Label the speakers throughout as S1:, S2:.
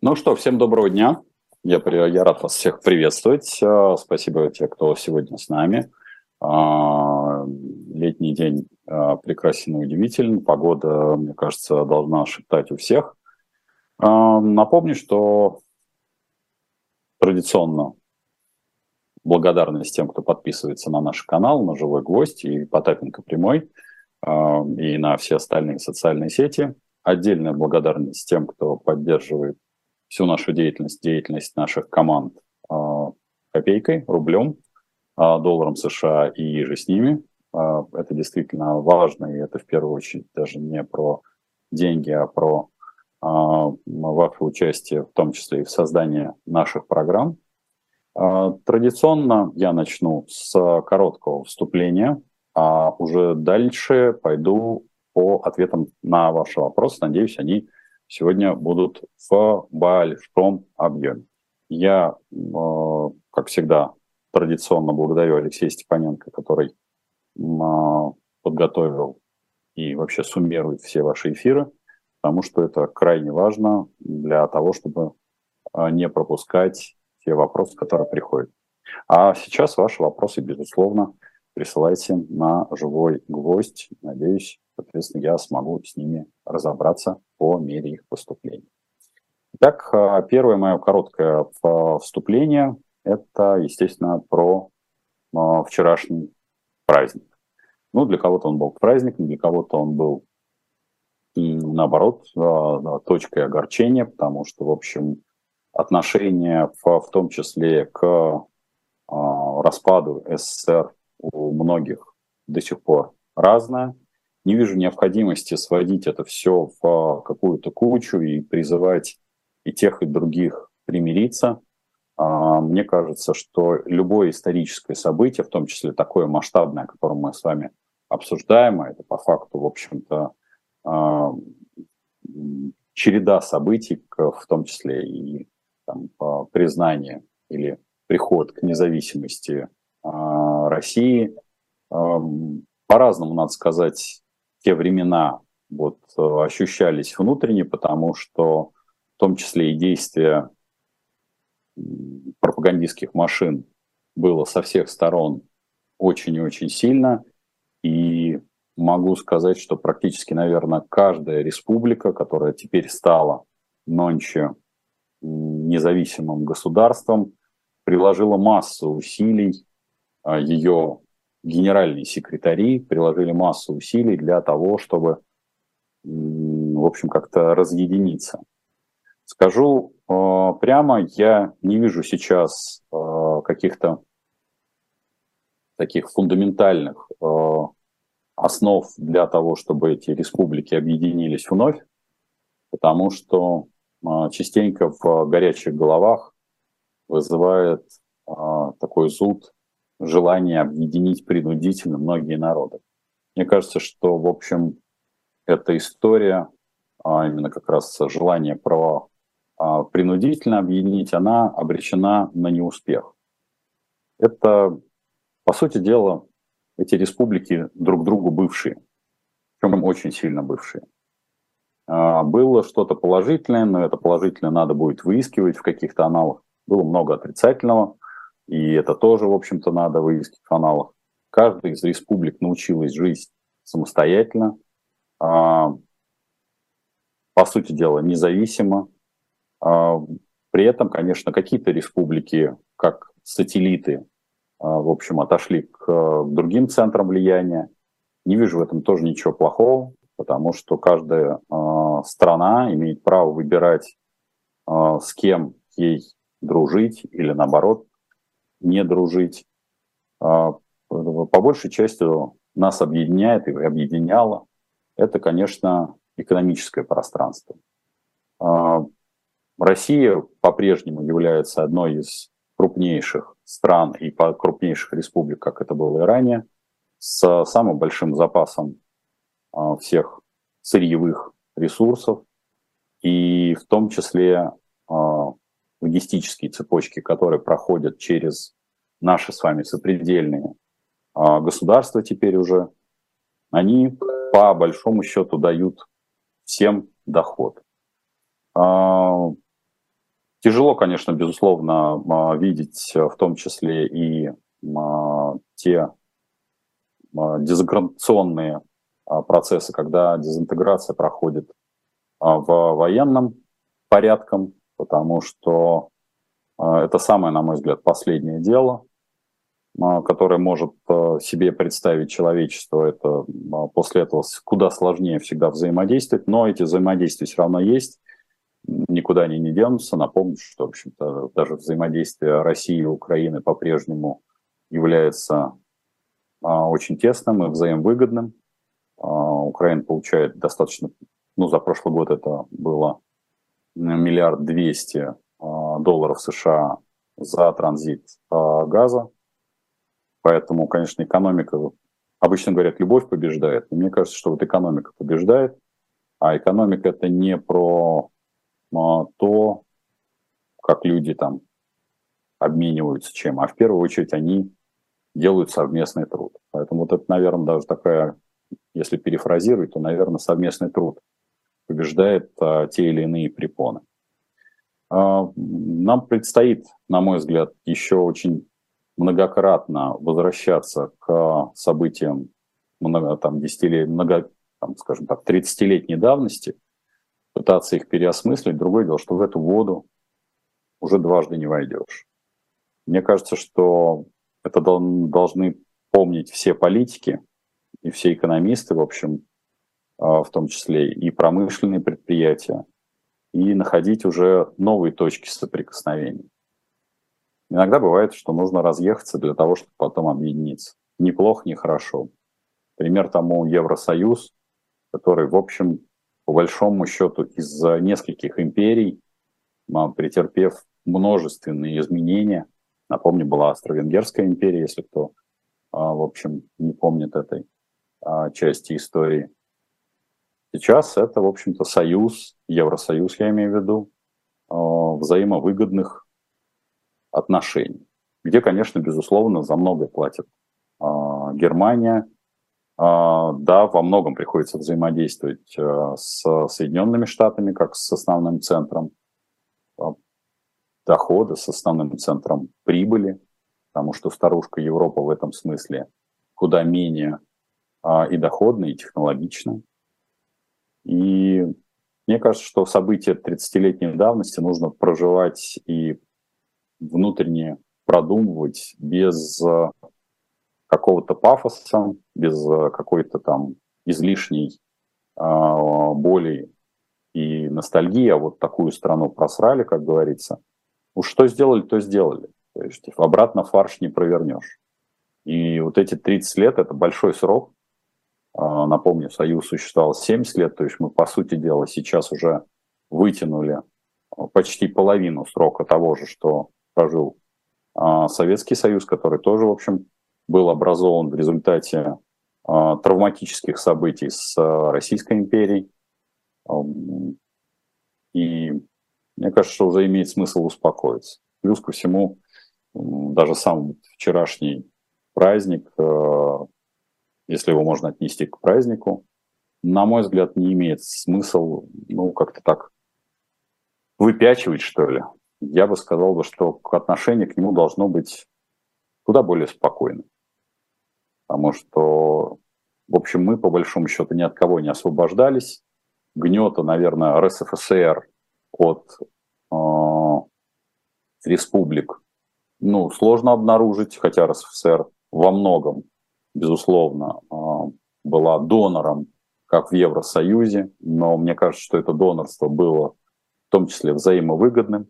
S1: Ну что, всем доброго дня. Я, я рад вас всех приветствовать. А, спасибо тем, кто сегодня с нами. А, летний день а, прекрасен и удивителен. Погода, мне кажется, должна шептать у всех. Напомню, что традиционно благодарность тем, кто подписывается на наш канал, на «Живой гвоздь» и Потапенко прямой, и на все остальные социальные сети. Отдельная благодарность тем, кто поддерживает всю нашу деятельность, деятельность наших команд а, копейкой, рублем, а, долларом США и же с ними. А, это действительно важно, и это в первую очередь даже не про деньги, а про ваше участие, в том числе и в создании наших программ. Традиционно я начну с короткого вступления, а уже дальше пойду по ответам на ваши вопросы. Надеюсь, они сегодня будут в большом объеме. Я, э, как всегда, традиционно благодарю Алексея Степаненко, который э, подготовил и вообще суммирует все ваши эфиры, потому что это крайне важно для того, чтобы э, не пропускать те вопросы, которые приходят. А сейчас ваши вопросы, безусловно, присылайте на живой гвоздь. Надеюсь, соответственно, я смогу с ними разобраться по мере их поступления. Итак, а, первое мое короткое вступление – это, естественно, про а, вчерашний праздник. Ну, для кого-то он был праздником, для кого-то он был, наоборот, точкой огорчения, потому что, в общем, отношение в, в том числе к распаду СССР у многих до сих пор разное – не вижу необходимости сводить это все в какую-то кучу и призывать и тех, и других примириться. А, мне кажется, что любое историческое событие, в том числе такое масштабное, которое мы с вами обсуждаем, а это по факту, в общем-то, а, череда событий, в том числе и там, признание или приход к независимости а, России, по-разному, надо сказать, те времена вот, э, ощущались внутренне, потому что в том числе и действия пропагандистских машин было со всех сторон очень и очень сильно. И могу сказать, что практически, наверное, каждая республика, которая теперь стала нонче независимым государством, приложила массу усилий а, ее генеральные секретари приложили массу усилий для того, чтобы, в общем, как-то разъединиться. Скажу э, прямо, я не вижу сейчас э, каких-то таких фундаментальных э, основ для того, чтобы эти республики объединились вновь, потому что частенько в горячих головах вызывает такой зуд желание объединить принудительно многие народы. Мне кажется, что, в общем, эта история, а именно как раз желание про а, принудительно объединить, она обречена на неуспех. Это, по сути дела, эти республики друг другу бывшие, причем очень сильно бывшие. А, было что-то положительное, но это положительное надо будет выискивать в каких-то аналах. Было много отрицательного – и это тоже, в общем-то, надо в каналах. Каждая из республик научилась жить самостоятельно, а, по сути дела, независимо. А, при этом, конечно, какие-то республики, как сателлиты, а, в общем, отошли к другим центрам влияния. Не вижу в этом тоже ничего плохого, потому что каждая страна имеет право выбирать, с кем ей дружить или, наоборот, не дружить. А, по большей части нас объединяет и объединяло это, конечно, экономическое пространство. А, Россия по-прежнему является одной из крупнейших стран и крупнейших республик, как это было и ранее, с самым большим запасом а, всех сырьевых ресурсов, и в том числе логистические цепочки, которые проходят через наши с вами сопредельные а, государства теперь уже, они по большому счету дают всем доход. А, Тяжело, конечно, безусловно, видеть в том числе и те дезинтеграционные процессы, когда дезинтеграция проходит в военном порядком, потому что это самое, на мой взгляд, последнее дело, которое может себе представить человечество. Это после этого куда сложнее всегда взаимодействовать, но эти взаимодействия все равно есть никуда они не денутся. Напомню, что, в общем-то, даже взаимодействие России и Украины по-прежнему является очень тесным и взаимовыгодным. Украина получает достаточно, ну, за прошлый год это было миллиард двести а, долларов США за транзит а, газа. Поэтому, конечно, экономика, обычно говорят, любовь побеждает. Но мне кажется, что вот экономика побеждает. А экономика это не про то, как люди там обмениваются чем, а в первую очередь они делают совместный труд. Поэтому вот это, наверное, даже такая, если перефразировать, то, наверное, совместный труд побеждает а, те или иные препоны. А, нам предстоит, на мой взгляд, еще очень многократно возвращаться к событиям много, там, десятилетий, много, там, скажем так, 30-летней давности – пытаться их переосмыслить. Другое дело, что в эту воду уже дважды не войдешь. Мне кажется, что это должны помнить все политики и все экономисты, в общем, в том числе и промышленные предприятия, и находить уже новые точки соприкосновения. Иногда бывает, что нужно разъехаться для того, чтобы потом объединиться. Неплохо, не хорошо. Пример тому Евросоюз, который, в общем, по большому счету из нескольких империй, претерпев множественные изменения. Напомню, была Австро-Венгерская империя, если кто, а, в общем, не помнит этой а, части истории. Сейчас это, в общем-то, союз, Евросоюз, я имею в виду, а, взаимовыгодных отношений, где, конечно, безусловно, за многое платит Германия, а, да, во многом приходится взаимодействовать э, с Соединенными Штатами как с основным центром дохода, с основным центром прибыли, потому что старушка Европа в этом смысле куда менее и доходная, и технологичная. И мне кажется, что события 30-летней давности нужно проживать и внутренне продумывать без какого-то пафоса, без э, какой-то там излишней э, боли и ностальгии, а вот такую страну просрали, как говорится. Уж что сделали, то сделали. То есть обратно фарш не провернешь. И вот эти 30 лет – это большой срок. Э, напомню, Союз существовал 70 лет, то есть мы, по сути дела, сейчас уже вытянули почти половину срока того же, что прожил Советский Союз, который тоже, в общем, был образован в результате травматических событий с Российской империей. И мне кажется, что уже имеет смысл успокоиться. Плюс ко всему, даже сам вчерашний праздник, если его можно отнести к празднику, на мой взгляд, не имеет смысл, ну, как-то так выпячивать, что ли. Я бы сказал, бы, что отношение к нему должно быть куда более спокойным потому что, в общем, мы, по большому счету, ни от кого не освобождались. Гнета, наверное, РСФСР от э, республик, ну, сложно обнаружить, хотя РСФСР во многом, безусловно, э, была донором, как в Евросоюзе, но мне кажется, что это донорство было в том числе взаимовыгодным,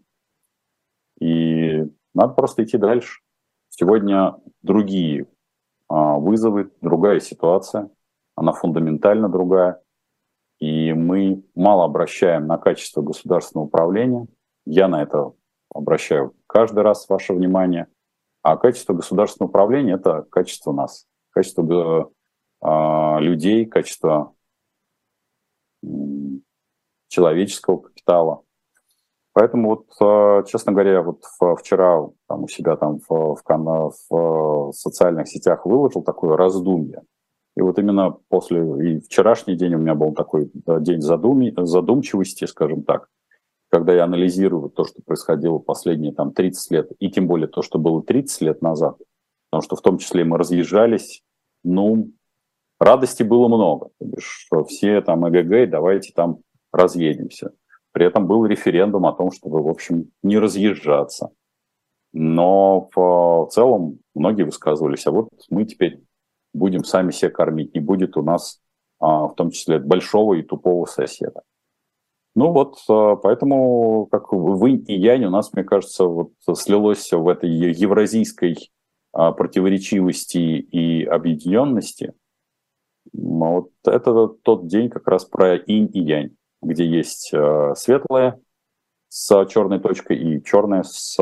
S1: и надо просто идти дальше. Сегодня другие а, вызовы, другая ситуация, она фундаментально другая. И мы мало обращаем на качество государственного управления. Я на это обращаю каждый раз ваше внимание. А качество государственного управления – это качество нас, качество э, людей, качество э, человеческого капитала – Поэтому вот, а, честно говоря, вот вчера там у себя там в, в, в социальных сетях выложил такое раздумье. И вот именно после, и вчерашний день у меня был такой день задум, задумчивости, скажем так. когда я анализирую то, что происходило последние там 30 лет, и тем более то, что было 30 лет назад, потому что в том числе мы разъезжались, ну, радости было много. Что все там ЭГГ, давайте там разъедемся. При этом был референдум о том, чтобы, в общем, не разъезжаться. Но в целом многие высказывались, а вот мы теперь будем сами себя кормить, не будет у нас а, в том числе большого и тупого соседа. Ну вот, а, поэтому, как вы и янь у нас, мне кажется, вот слилось в этой евразийской противоречивости и объединенности. Вот это тот день как раз про инь и янь, где есть светлое с черной точкой и черное с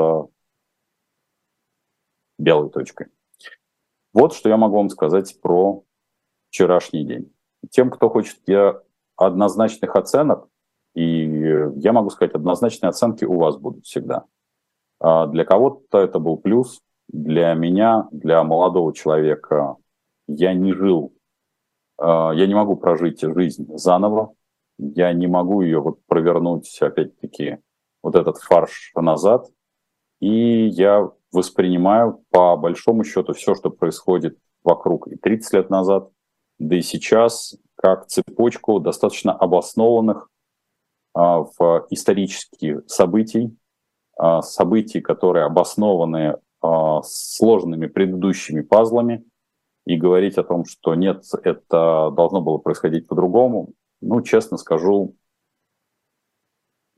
S1: белой точкой. Вот что я могу вам сказать про вчерашний день. Тем, кто хочет я однозначных оценок, и я могу сказать, однозначные оценки у вас будут всегда. А для кого-то это был плюс, для меня, для молодого человека, я не жил, а, я не могу прожить жизнь заново, я не могу ее вот провернуть, опять-таки, вот этот фарш назад, и я воспринимаю по большому счету все, что происходит вокруг и 30 лет назад, да и сейчас, как цепочку достаточно обоснованных а, в исторические событий, а, событий, которые обоснованы сложными предыдущими пазлами, и говорить о том, что нет, это должно было происходить по-другому, ну, честно скажу,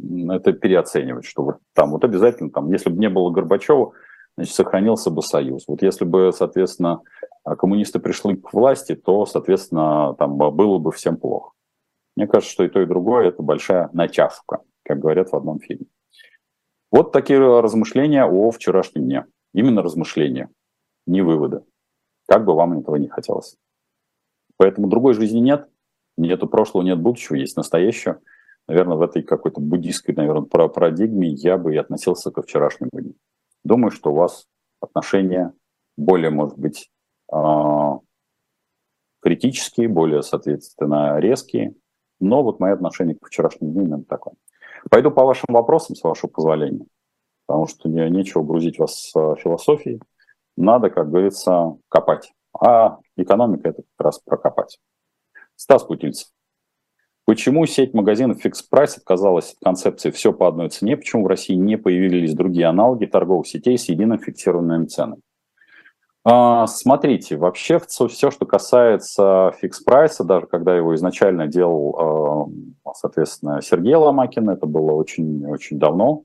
S1: это переоценивать, что вот там вот обязательно, там, если бы не было Горбачева, значит, сохранился бы союз. Вот если бы, соответственно, коммунисты пришли к власти, то, соответственно, там было бы всем плохо. Мне кажется, что и то, и другое – это большая натяжка, как говорят в одном фильме. Вот такие размышления о вчерашнем дне. Именно размышления, не выводы. Как бы вам этого не хотелось. Поэтому другой жизни нет. Нету прошлого, нет будущего, есть настоящее. Наверное, в этой какой-то буддийской, наверное, парадигме я бы и относился ко вчерашнему дню. Думаю, что у вас отношения более, может быть, а, критические, более, соответственно, резкие. Но вот мои отношения к вчерашнему дню именно такое. Пойду по вашим вопросам, с вашего позволения, потому что не, нечего грузить вас с философией. Надо, как говорится, копать. А экономика – это как раз прокопать. Стас Путильцев. Почему сеть магазинов Fix Price отказалась от концепции «все по одной цене», почему в России не появились другие аналоги торговых сетей с единым фиксированными ценами? Смотрите, вообще все, что касается Fix Price, даже когда его изначально делал, а, соответственно, Сергей Ломакин, это было очень-очень давно,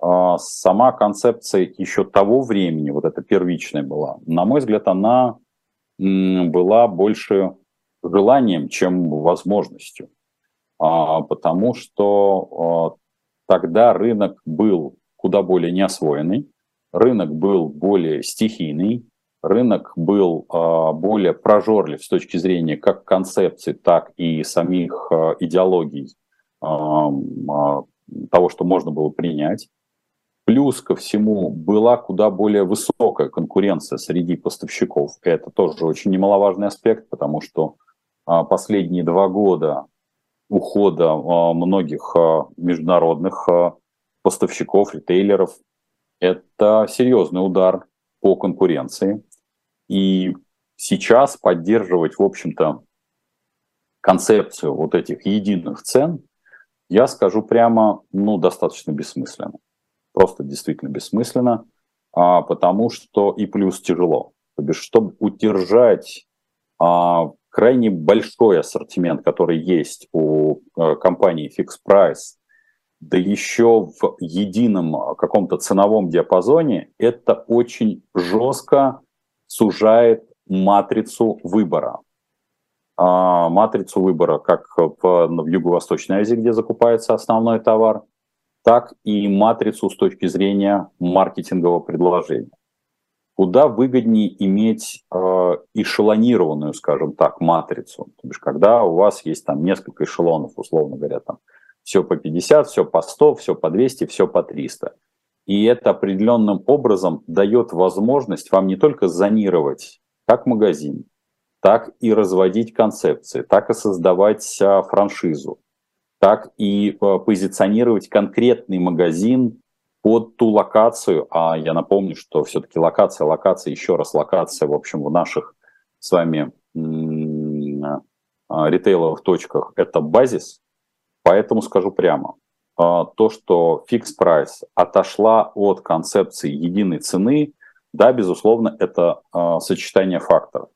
S1: сама концепция еще того времени, вот эта первичная была, на мой взгляд, она была больше желанием, чем возможностью. А, потому что а, тогда рынок был куда более неосвоенный, рынок был более стихийный, рынок был а, более прожорлив с точки зрения как концепции, так и самих идеологий того, что можно было принять. Плюс ко всему была куда более высокая конкуренция среди поставщиков. Это тоже очень немаловажный аспект, потому что последние два года ухода а, многих а, международных а, поставщиков, ритейлеров. Это серьезный удар по конкуренции. И сейчас поддерживать, в общем-то, концепцию вот этих единых цен, я скажу прямо, ну, достаточно бессмысленно. Просто действительно бессмысленно, потому что и плюс тяжело. То бишь, чтобы удержать крайне большой ассортимент, который есть у э, компании Fix Price, да еще в едином э, каком-то ценовом диапазоне, это очень жестко сужает матрицу выбора. А, матрицу выбора как в, в Юго-Восточной Азии, где закупается основной товар, так и матрицу с точки зрения маркетингового предложения куда выгоднее иметь э, эшелонированную, скажем так, матрицу. То есть, когда у вас есть там несколько эшелонов, условно говоря, там все по 50, все по 100, все по 200, все по 300. И это определенным образом дает возможность вам не только зонировать как магазин, так и разводить концепции, так и создавать а, франшизу, так и э, позиционировать конкретный магазин под ту локацию, а я напомню, что все-таки локация, локация, еще раз локация, в общем, в наших с вами а, ритейловых точках это базис, поэтому скажу прямо, а, то, что фикс прайс отошла от концепции единой цены, да, безусловно, это а, сочетание факторов.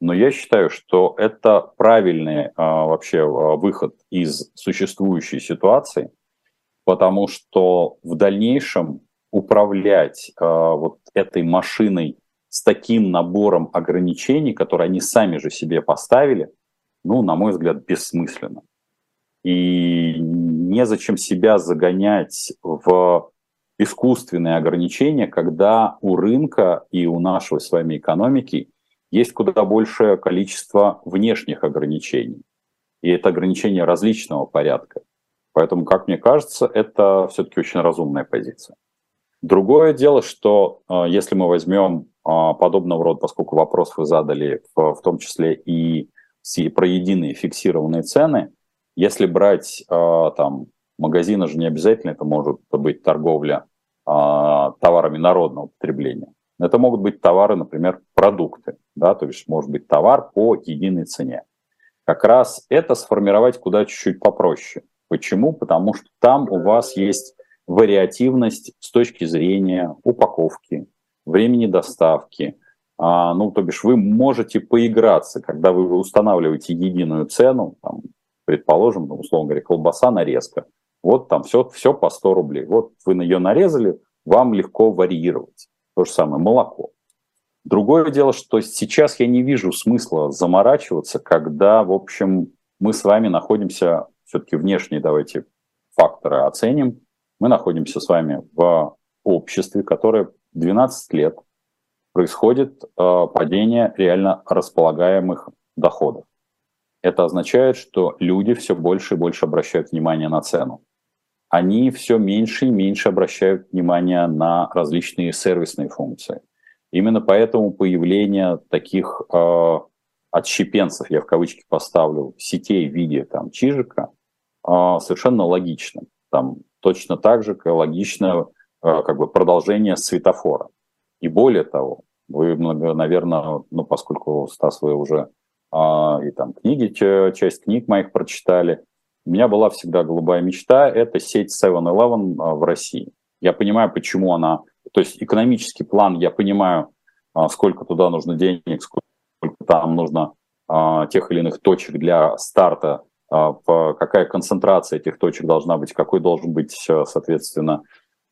S1: Но я считаю, что это правильный вообще выход из существующей ситуации, потому что в дальнейшем управлять вот этой машиной с таким набором ограничений, которые они сами же себе поставили, ну, на мой взгляд, бессмысленно. И незачем себя загонять в искусственные ограничения, когда у рынка и у нашей с вами экономики есть куда большее количество внешних ограничений. И это ограничения различного порядка. Поэтому, как мне кажется, это все-таки очень разумная позиция. Другое дело, что э, если мы возьмем э, подобного рода, поскольку вопрос вы задали, в, том числе и про единые фиксированные цены, если брать э, там магазины же не обязательно это может быть торговля товарами народного потребления. Это могут быть товары, например, продукты, да, то есть может быть товар по единой цене. Как раз это сформировать куда чуть-чуть попроще. Почему? Потому что там у вас есть вариативность с точки зрения упаковки, времени доставки. А, ну, то бишь вы можете поиграться, когда вы устанавливаете единую цену, там, предположим, ну, условно говоря, колбаса нарезка. Вот там все, все по 100 рублей. Вот вы ее нарезали, вам легко варьировать. То же самое молоко. Другое дело, что сейчас я не вижу смысла заморачиваться, когда, в общем, мы с вами находимся, все-таки внешние давайте факторы оценим, мы находимся с вами в обществе, которое 12 лет происходит э, падение реально располагаемых доходов. Это означает, что люди все больше и больше обращают внимание на цену. Они все меньше и меньше обращают внимание на различные сервисные функции. Именно поэтому появление таких э, отщепенцев, я в кавычки поставлю, сетей в виде там, чижика, э, совершенно логично. Там точно так же логично э, как бы продолжение светофора. И более того, вы, наверное, ну, поскольку, Стас, вы уже а, и там книги, часть книг моих прочитали, у меня была всегда голубая мечта – это сеть 7-Eleven а, в России. Я понимаю, почему она… То есть экономический план, я понимаю, а, сколько туда нужно денег, сколько там нужно тех или иных точек для старта а, какая концентрация этих точек должна быть, какой должен быть, э, соответственно,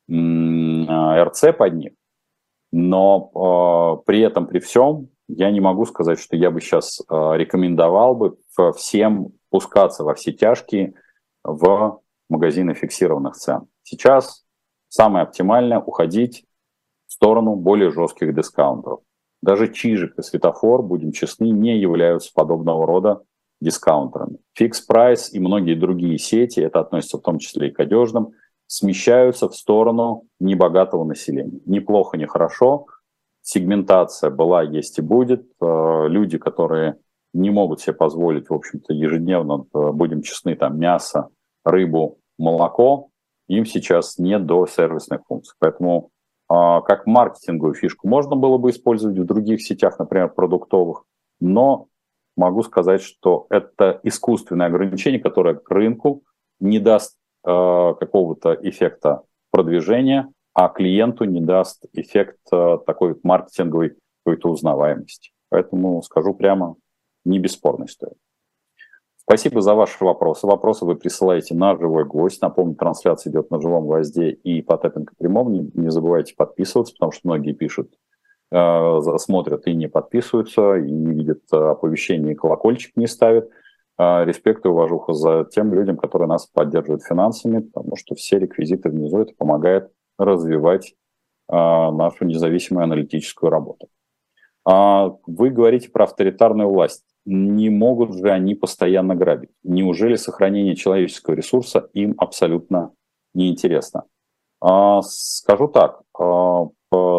S1: а, РЦ под них. Но а, при этом, при всем, я не могу сказать, что я бы сейчас рекомендовал бы всем пускаться во все тяжкие в магазины фиксированных цен. Сейчас самое оптимальное уходить в сторону более жестких дискаунтов. Даже Чижик и Светофор, будем честны, не являются подобного рода дискаунтерами. Fix Price и многие другие сети, это относится в том числе и к одежным, смещаются в сторону небогатого населения. Неплохо, не хорошо. Сегментация была, есть и будет. Э, люди, которые не могут себе позволить, в общем-то, ежедневно, э, будем честны, там мясо, рыбу, молоко, им сейчас нет до сервисных функций. Поэтому э, как маркетинговую фишку можно было бы использовать в других сетях, например, продуктовых, но могу сказать, что это искусственное ограничение, которое к рынку не даст э, какого-то эффекта продвижения, а клиенту не даст эффект э, такой маркетинговой какой-то узнаваемости. Поэтому скажу прямо, не бесспорная история. Спасибо за ваши вопросы. Вопросы вы присылаете на живой гвоздь. Напомню, трансляция идет на живом гвозде и по Тэппинг прямом. Не, не забывайте подписываться, потому что многие пишут Э, смотрят и не подписываются, и не видят э, оповещений, и колокольчик не ставят. Э, респект и уважуха за тем людям, которые нас поддерживают финансами, потому что все реквизиты внизу, это помогает развивать нашу независимую аналитическую работу. А вы говорите про авторитарную власть. Не могут же они постоянно грабить? Неужели сохранение человеческого ресурса им абсолютно неинтересно? А, скажу так,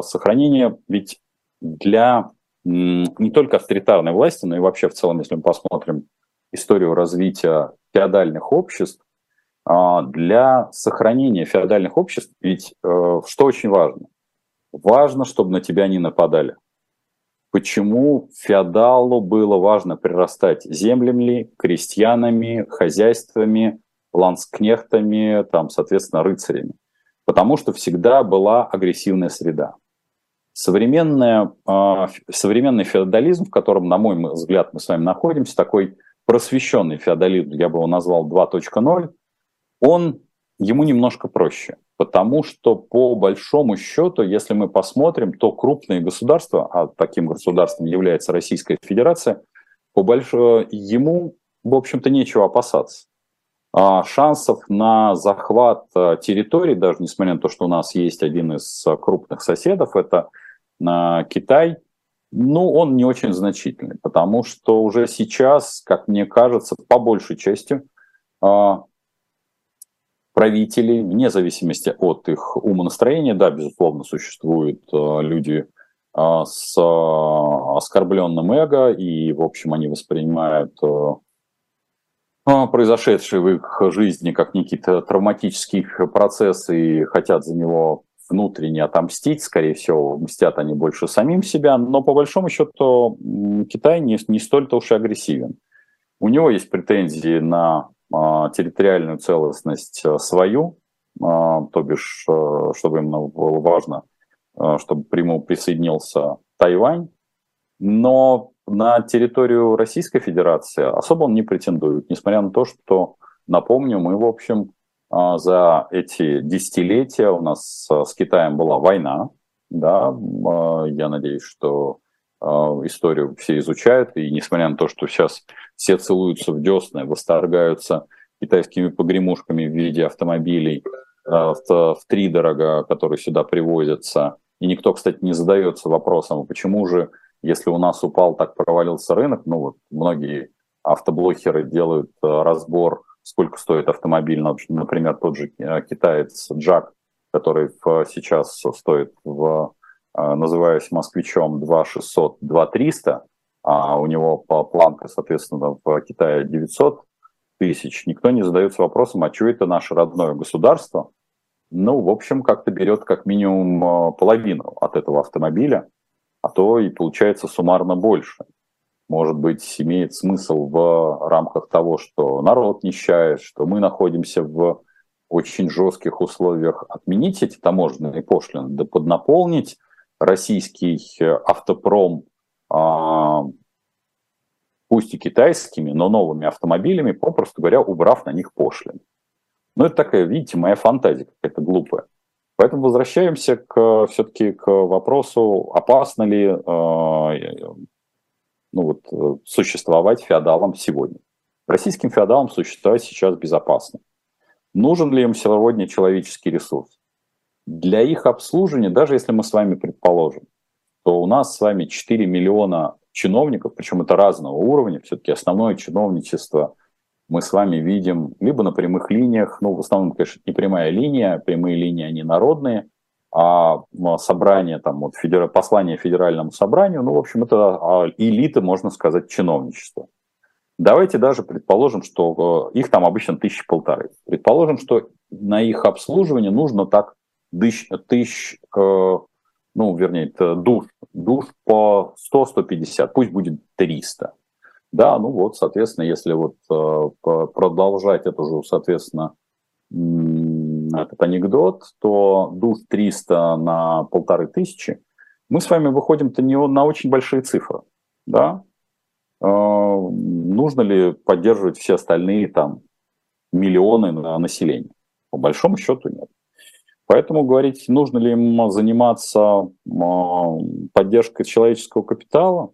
S1: сохранение, ведь для не только авторитарной власти, но и вообще в целом, если мы посмотрим историю развития феодальных обществ, а, для сохранения феодальных обществ, ведь э, что очень важно? Важно, чтобы на тебя не нападали. Почему феодалу было важно прирастать землями, крестьянами, хозяйствами, ланскнехтами, там, соответственно, рыцарями? Потому что всегда была агрессивная среда. Современная, э, современный феодализм, в котором, на мой взгляд, мы с вами находимся, такой просвещенный феодализм, я бы его назвал 2.0, он ему немножко проще. Потому что по большому счету, если мы посмотрим, то крупные государства, а таким государством является Российская Федерация, по большому, ему, в общем-то, нечего опасаться. А шансов на захват а, территорий, даже несмотря на то, что у нас есть один из крупных соседов, это а, Китай, ну, он не очень значительный, потому что уже сейчас, как мне кажется, по большей части правителей, вне зависимости от их умонастроения, да, безусловно, существуют э, люди э, с э, оскорбленным эго, и, в общем, они воспринимают произошедшие в их жизни как некие-то травматические процессы и хотят за него внутренне отомстить, скорее всего, мстят они больше самим себя, но по большому счету Китай не, не столь-то уж и агрессивен. У него есть претензии на территориальную целостность э, свою, а, то бишь, э, чтобы именно было важно, э, чтобы к присоединился Тайвань, но на территорию Российской Федерации особо он не претендует, несмотря на то, что, напомню, мы, в общем, а, за эти десятилетия у нас с Китаем была война, да, я надеюсь, что историю все изучают, и несмотря на то, что сейчас все целуются в десны, восторгаются китайскими погремушками в виде автомобилей э, в, три дорога, которые сюда привозятся. И никто, кстати, не задается вопросом, почему же, если у нас упал, так провалился рынок, ну вот многие автоблокеры делают э, разбор, сколько стоит автомобиль, например, тот же китаец Джак, который сейчас стоит в, называясь москвичом, 2600, 2300, а у него планка, соответственно, в Китае 900 тысяч, никто не задается вопросом, а что это наше родное государство? Ну, в общем, как-то берет как минимум а, половину от этого автомобиля, а то и получается суммарно больше. Может быть, имеет смысл в рамках того, что народ нищает, что мы находимся в очень жестких условиях, отменить эти таможенные пошлины, да поднаполнить российский автопром а, пусть и китайскими, но новыми автомобилями, попросту говоря, убрав на них пошлины. Ну, это такая, видите, моя фантазия какая-то глупая. Поэтому возвращаемся к, все-таки к вопросу, опасно ли э, ну вот, существовать феодалам сегодня. Российским феодалам существовать сейчас безопасно. Нужен ли им сегодня человеческий ресурс? Для их обслуживания, даже если мы с вами предположим, то у нас с вами 4 миллиона чиновников, причем это разного уровня, все-таки основное чиновничество мы с вами видим либо на прямых линиях, ну, в основном, конечно, не прямая линия, прямые линии, они народные, а собрание, там, вот, федер... послание федеральному собранию, ну, в общем, это а, элита, можно сказать, чиновничества. Давайте даже предположим, что э, их там обычно тысячи полторы. Предположим, что на их обслуживание нужно так тысяч, тысяч э, ну, вернее, душ, душ по 100-150, пусть будет 300. Да, ну вот, соответственно, если вот э, продолжать это же, соответственно, этот анекдот, то душ 300 на полторы тысячи, мы с вами выходим-то не на очень большие цифры, да? Э, нужно ли поддерживать все остальные там миллионы на население? По большому счету нет. Поэтому говорить, нужно ли им заниматься поддержкой человеческого капитала,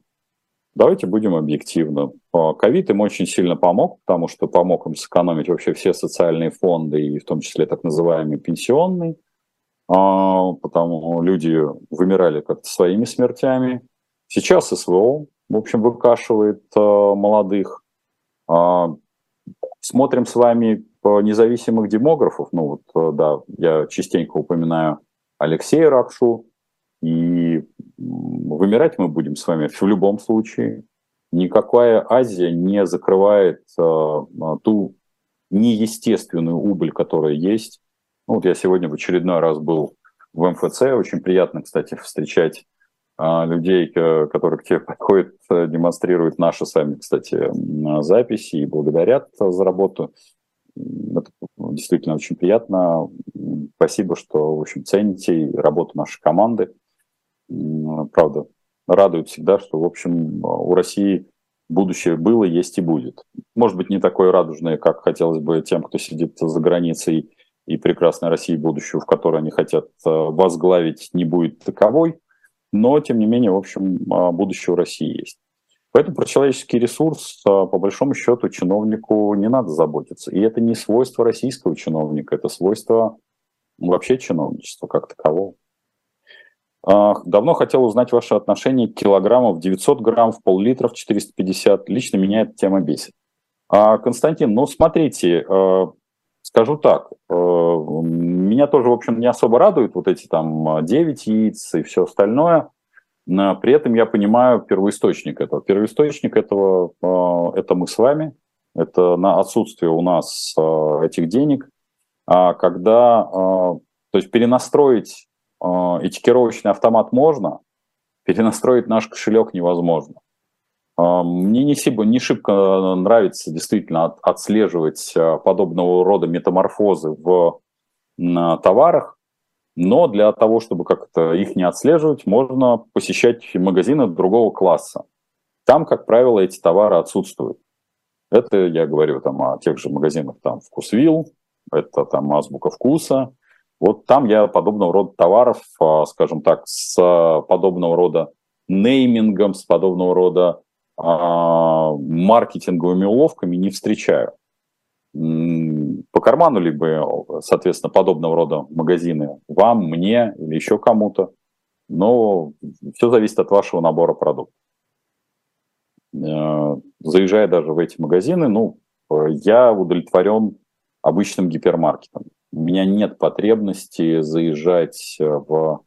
S1: давайте будем объективны. Ковид им очень сильно помог, потому что помог им сэкономить вообще все социальные фонды, и в том числе так называемый пенсионный, а, потому люди вымирали как-то своими смертями. Сейчас СВО, в общем, выкашивает а, молодых. А, смотрим с вами независимых демографов, ну вот, э, да, я частенько упоминаю Алексея Ракшу, и вымирать мы будем с вами в любом случае. Никакая Азия не закрывает э, ту неестественную убыль, которая есть. Ну, вот я сегодня в очередной раз был в МФЦ. Очень приятно, кстати, встречать людей, которые к тебе подходят, демонстрируют наши сами, кстати, записи и благодарят за работу. Это действительно очень приятно. Спасибо, что, в общем, цените работу нашей команды. Правда, радует всегда, что, в общем, у России будущее было, есть и будет. Может быть, не такое радужное, как хотелось бы тем, кто сидит за границей, и прекрасной России будущего, в которой они хотят э, возглавить, не будет таковой, но, тем не менее, в общем, а, будущее у России есть. Поэтому про человеческий ресурс, а, по большому счету, чиновнику не надо заботиться. И это не свойство российского чиновника, это свойство вообще чиновничества как такового. А, давно хотел узнать ваше отношение к килограммам в 900 грамм, в пол-литра, в 450. Лично меня эта тема бесит. А, Константин, ну смотрите, скажу так, меня тоже, в общем, не особо радуют вот эти там 9 яиц и все остальное. Но при этом я понимаю первоисточник этого. Первоисточник этого э, – это мы с вами, это на отсутствие у нас этих денег. А когда, то есть перенастроить а, этикировочный автомат можно, перенастроить наш кошелек невозможно. А, мне не, сибо, не шибко нравится действительно отслеживать а, подобного рода метаморфозы в товарах, но для того, чтобы как-то их не отслеживать, можно посещать магазины другого класса. Там, как правило, эти товары отсутствуют. Это я говорю там о тех же магазинах, там Вкусвилл, это там Азбука Вкуса, вот там я подобного рода товаров, а, скажем так, с подобного рода неймингом, с подобного рода а, маркетинговыми уловками не встречаю. По карману либо, соответственно, подобного рода магазины вам, мне или еще кому-то. Но все зависит от вашего набора продуктов. Э, заезжая даже в эти магазины, ну, я удовлетворен обычным гипермаркетом. У меня нет потребности заезжать в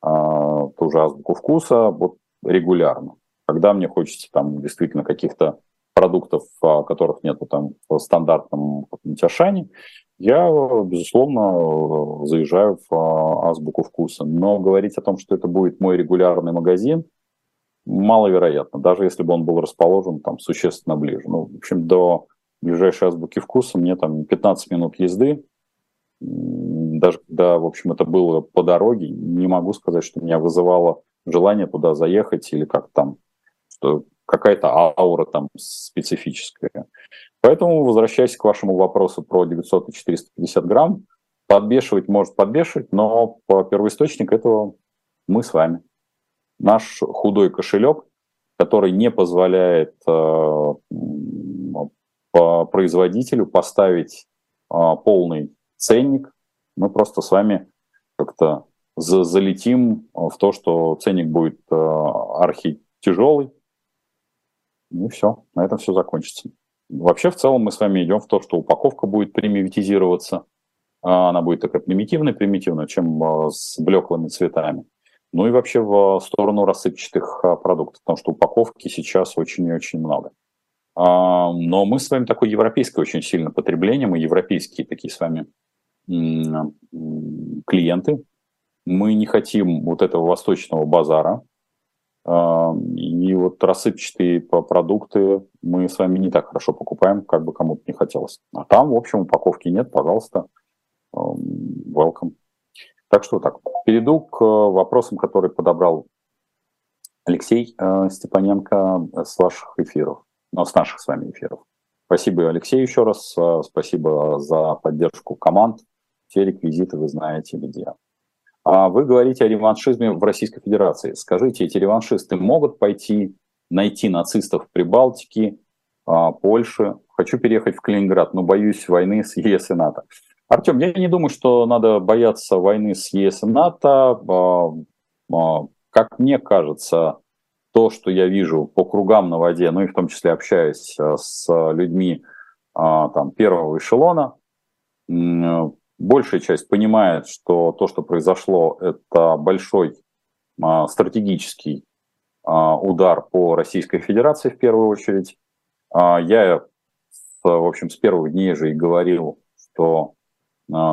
S1: а, ту же азбуку вкуса вот регулярно. Когда мне хочется там действительно каких-то продуктов, а, которых нет там в стандартном Ашане, я, безусловно, заезжаю в а, азбуку вкуса. Но говорить о том, что это будет мой регулярный магазин, маловероятно, даже если бы он был расположен там существенно ближе. Ну, в общем, до ближайшей азбуки вкуса мне там 15 минут езды, даже когда, в общем, это было по дороге, не могу сказать, что меня вызывало желание туда заехать или как там, что какая-то аура там специфическая. Поэтому, возвращаясь к вашему вопросу про 900 и 450 грамм, подбешивать может подбешивать, но по первоисточник этого мы с вами. Наш худой кошелек, который не позволяет э, производителю поставить э, полный ценник, мы просто с вами как-то залетим в то, что ценник будет э, архи тяжелый, и все, на этом все закончится. Вообще, в целом, мы с вами идем в то, что упаковка будет примитивизироваться, а она будет такая примитивная, примитивная, чем э, с блеклыми цветами. Ну и вообще в сторону рассыпчатых э, продуктов, потому что упаковки сейчас очень и очень много. А, но мы с вами такое европейское очень сильно потребление, мы европейские такие с вами клиенты. Мы не хотим вот этого восточного базара. И вот рассыпчатые продукты мы с вами не так хорошо покупаем, как бы кому-то не хотелось. А там, в общем, упаковки нет, пожалуйста, welcome. Так что так, перейду к вопросам, которые подобрал Алексей э, Степаненко с ваших эфиров, ну, с наших с вами эфиров. Спасибо, Алексей, еще раз. Э, спасибо за поддержку команд. Все реквизиты вы знаете где. А вы говорите о реваншизме в Российской Федерации. Скажите, эти реваншисты могут пойти найти нацистов в Прибалтике, а, Польше? Хочу переехать в Калининград, но боюсь войны с ЕС и НАТО. Артем, я не думаю, что надо бояться войны с ЕС и НАТО. А, а, как мне кажется, то, что я вижу по кругам на воде, ну и в том числе общаясь с людьми там, первого эшелона, большая часть понимает, что то, что произошло, это большой а, стратегический а, удар по Российской Федерации в первую очередь. А, я в общем, с первых дней же и говорил, что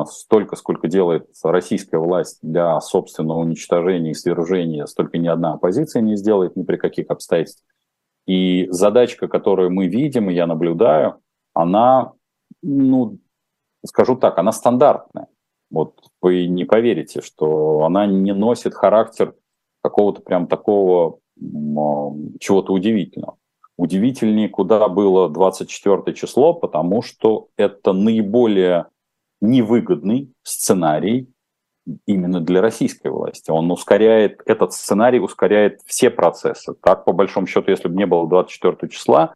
S1: столько, сколько делает российская власть для собственного уничтожения и свержения, столько ни одна оппозиция не сделает ни при каких обстоятельствах. И задачка, которую мы видим, и я наблюдаю, она, ну, скажу так, она стандартная. Вот вы не поверите, что она не носит характер какого-то прям такого чего-то удивительного. Удивительнее, куда было 24 число, потому что это наиболее невыгодный сценарий именно для российской власти. Он ускоряет, этот сценарий ускоряет все процессы. Так, по большому счету, если бы не было 24 числа,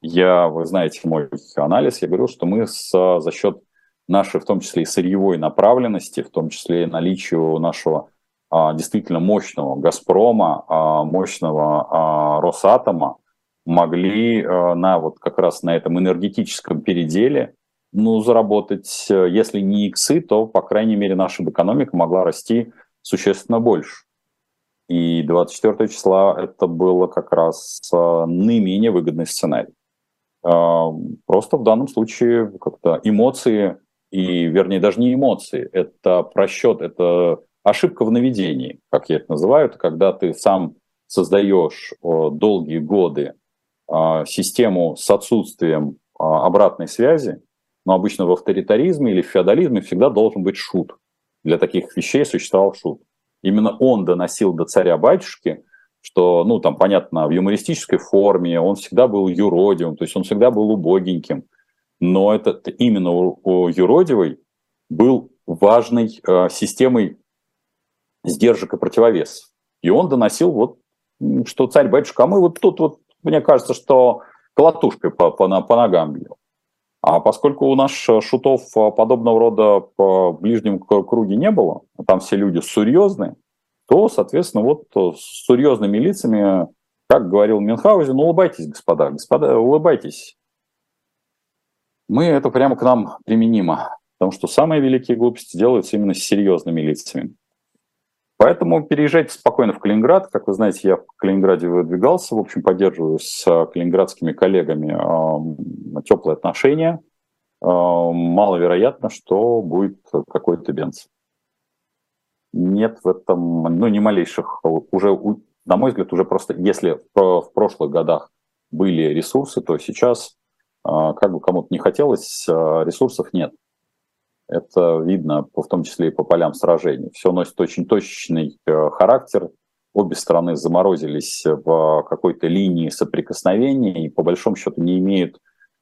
S1: я, вы знаете мой анализ, я говорю, что мы с, за счет нашей, в том числе и сырьевой направленности, в том числе и наличию нашего а, действительно мощного «Газпрома», а, мощного а, «Росатома», могли а, на вот как раз на этом энергетическом переделе ну, заработать, э, если не иксы, то, по крайней мере, наша экономика могла расти существенно больше. И 24 числа это было как раз э, наименее выгодный сценарий. Просто в данном случае как-то эмоции, и, вернее, даже не эмоции, это просчет, это ошибка в наведении, как я это называю, это когда ты сам создаешь долгие годы систему с отсутствием обратной связи, но обычно в авторитаризме или в феодализме всегда должен быть шут. Для таких вещей существовал шут. Именно он доносил до царя-батюшки, что, ну, там, понятно, в юмористической форме, он всегда был юродивым, то есть он всегда был убогеньким. Но это именно у, у юродивой был важной э, системой сдержек и противовесов. И он доносил вот, что царь-батюшка, а мы вот тут вот, мне кажется, что колотушкой по, по, по ногам бьем. А поскольку у нас шутов а, подобного рода по ближнему круге не было, а там все люди серьезные, то, соответственно, вот э, с серьезными лицами, как говорил Мюнхгаузен, улыбайтесь, господа, господа, улыбайтесь. Мы это прямо к нам применимо, потому что самые великие глупости делаются именно с серьезными лицами. Поэтому переезжайте спокойно в Калининград. Как вы знаете, я в Калининграде выдвигался, в общем, поддерживаю с э, калининградскими коллегами э, теплые отношения. Э, маловероятно, что будет какой-то бенз. Нет в этом, ну, ни малейших, уже, на мой взгляд, уже просто, если в прошлых годах были ресурсы, то сейчас, как бы кому-то не хотелось, ресурсов нет. Это видно в том числе и по полям сражений. Все носит очень точечный э, характер. Обе стороны заморозились в какой-то линии соприкосновения и по большому счету не имеют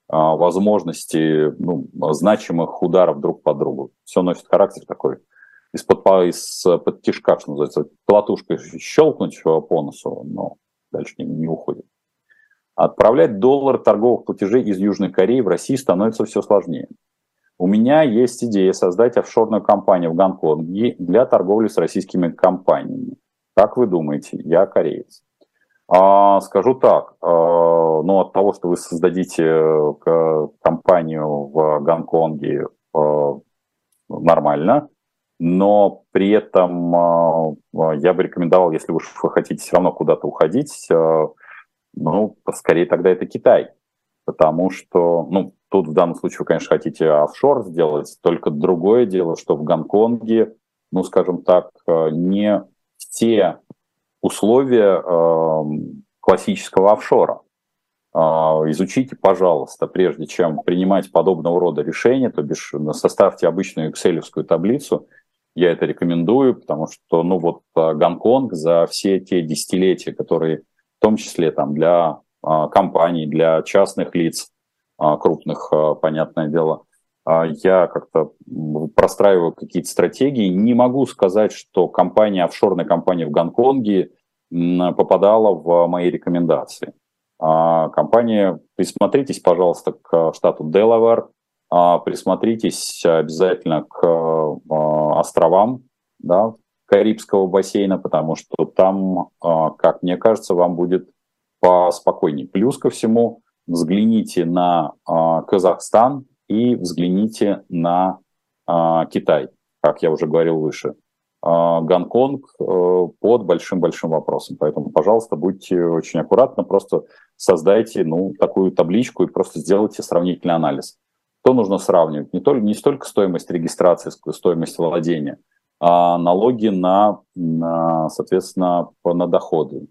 S1: а, возможности ну, значимых ударов друг по другу. Все носит характер такой из-под, из-под тишка, что называется, платушкой щелкнуть по носу, но дальше не, не уходит. Отправлять доллар торговых платежей из Южной Кореи в Россию становится все сложнее. У меня есть идея создать офшорную компанию в Гонконге для торговли с российскими компаниями. Как вы думаете, я кореец? А, скажу так, а, ну от того, что вы создадите э, компанию в Гонконге, а, нормально, но при этом а, я бы рекомендовал, если уж вы хотите все равно куда-то уходить, а, ну, скорее тогда это Китай, потому что, ну, Тут в данном случае вы, конечно, хотите офшор сделать, только другое дело, что в Гонконге, ну, скажем так, э, не все условия э, классического офшора. Э, изучите, пожалуйста, прежде чем принимать подобного рода решения, то бишь составьте обычную excel таблицу, я это рекомендую, потому что, ну вот, Гонконг за все те десятилетия, которые том числе там для компаний, для частных лиц, а, крупных, а, понятное дело, а, я как-то простраиваю какие-то стратегии. Не могу сказать, что компания, офшорная компания в Гонконге попадала в мои рекомендации. Компания, присмотритесь, пожалуйста, к штату Делавар, присмотритесь обязательно к островам да, Карибского бассейна, потому что там, как мне кажется, вам будет поспокойнее. Плюс ко всему, взгляните на э, Казахстан и взгляните на э, Китай, как я уже говорил выше. Гонконг под большим-большим вопросом. Поэтому, пожалуйста, будьте очень аккуратны, просто создайте ну, такую табличку и просто сделайте сравнительный анализ. Что нужно сравнивать? Не, только, не столько стоимость регистрации, сколько стоимость владения, а налоги на, на соответственно, на доходы,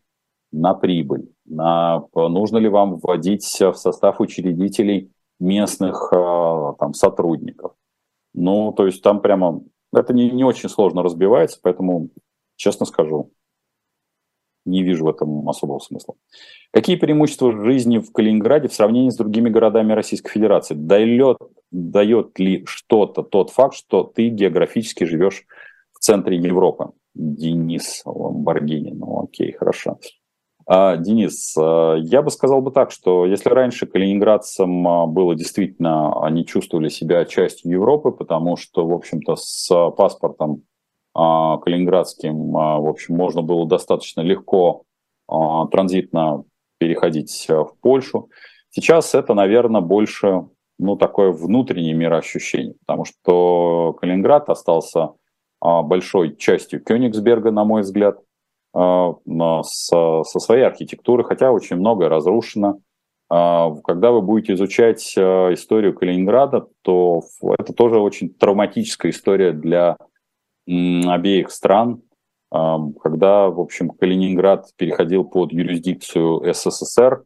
S1: на прибыль, на нужно ли вам вводить в состав учредителей местных а, там, сотрудников. Ну, то есть там прямо это не, не очень сложно разбивается, поэтому, честно скажу, не вижу в этом особого смысла. Какие преимущества жизни в Калининграде в сравнении с другими городами Российской Федерации? Дает, дает ли что-то тот факт, что ты географически живешь центре Европы? Денис Ламборгини. Ну окей, хорошо. А, Денис, а, я бы сказал бы так, что если раньше калининградцам а, было действительно, они чувствовали себя частью Европы, потому что, в общем-то, с паспортом калининградским, в общем, можно было достаточно легко транзитно переходить в Польшу. Сейчас это, наверное, больше ну, такое внутреннее мироощущение, потому что Калининград остался большой частью Кёнигсберга, на мой взгляд, Э, со, со своей архитектурой, хотя очень многое разрушено. А, когда вы будете изучать историю Калининграда, то это тоже очень травматическая история для обеих стран. А, когда, в общем, Калининград переходил под юрисдикцию СССР,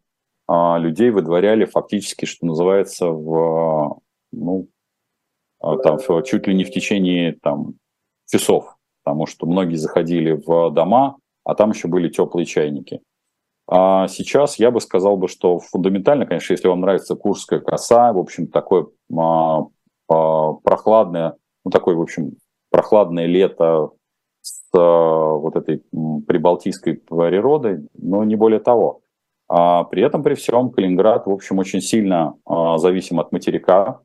S1: а, людей выдворяли фактически, что называется, в, ну, там, чуть ли не в течение там, часов, потому что многие заходили в дома, а там еще были теплые чайники. А сейчас я бы сказал бы, что фундаментально, конечно, если вам нравится Курская коса, в общем, такое а, а, прохладное, ну, такое, в общем, прохладное лето с а, вот этой прибалтийской природой, но не более того. А при этом, при всем, Калининград, в общем, очень сильно а, зависим от материка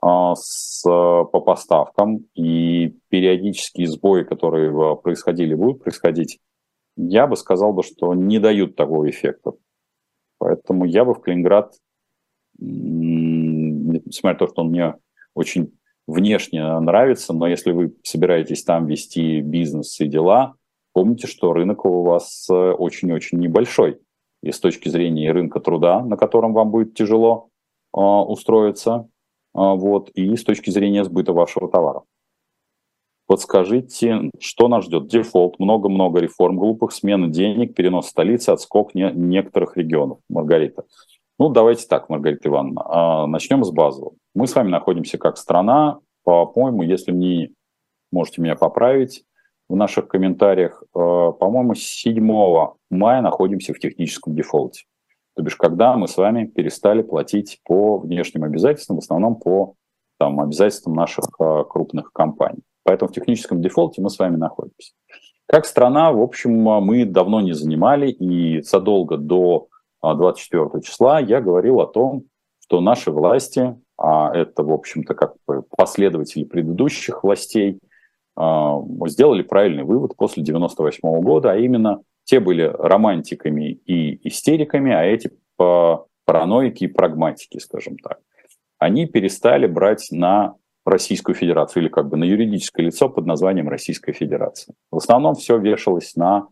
S1: с, по поставкам, и периодические сбои, которые происходили, будут происходить я бы сказал, бы, что не дают такого эффекта. Поэтому я бы в Калининград, несмотря на то, что он мне очень внешне нравится, но если вы собираетесь там вести бизнес и дела, помните, что рынок у вас э, очень-очень небольшой. И с точки зрения рынка труда, на котором вам будет тяжело э, устроиться, э, вот, и с точки зрения сбыта вашего товара. Подскажите, что нас ждет? Дефолт, много-много реформ, глупых смена денег, перенос столицы, отскок не, некоторых регионов. Маргарита. Ну, давайте так, Маргарита Ивановна, а, начнем с базового. Мы с вами находимся как страна, по-моему, если мне можете меня поправить, в наших комментариях, а, по-моему, 7 мая находимся в техническом дефолте. То бишь, когда мы с вами перестали платить по внешним обязательствам, в основном по там, обязательствам наших а, крупных компаний. Поэтому в техническом дефолте мы с вами находимся. Как страна, в общем, мы давно не занимали, и задолго до 24 а, числа я говорил о том, что наши власти, а это, в общем-то, как последователи предыдущих властей, а, сделали правильный вывод после 98 года, а именно те были романтиками и истериками, а эти параноики и прагматики, скажем так. Они перестали брать на Российскую Федерацию или как бы на юридическое лицо под названием Российская Федерация. В основном все вешалось на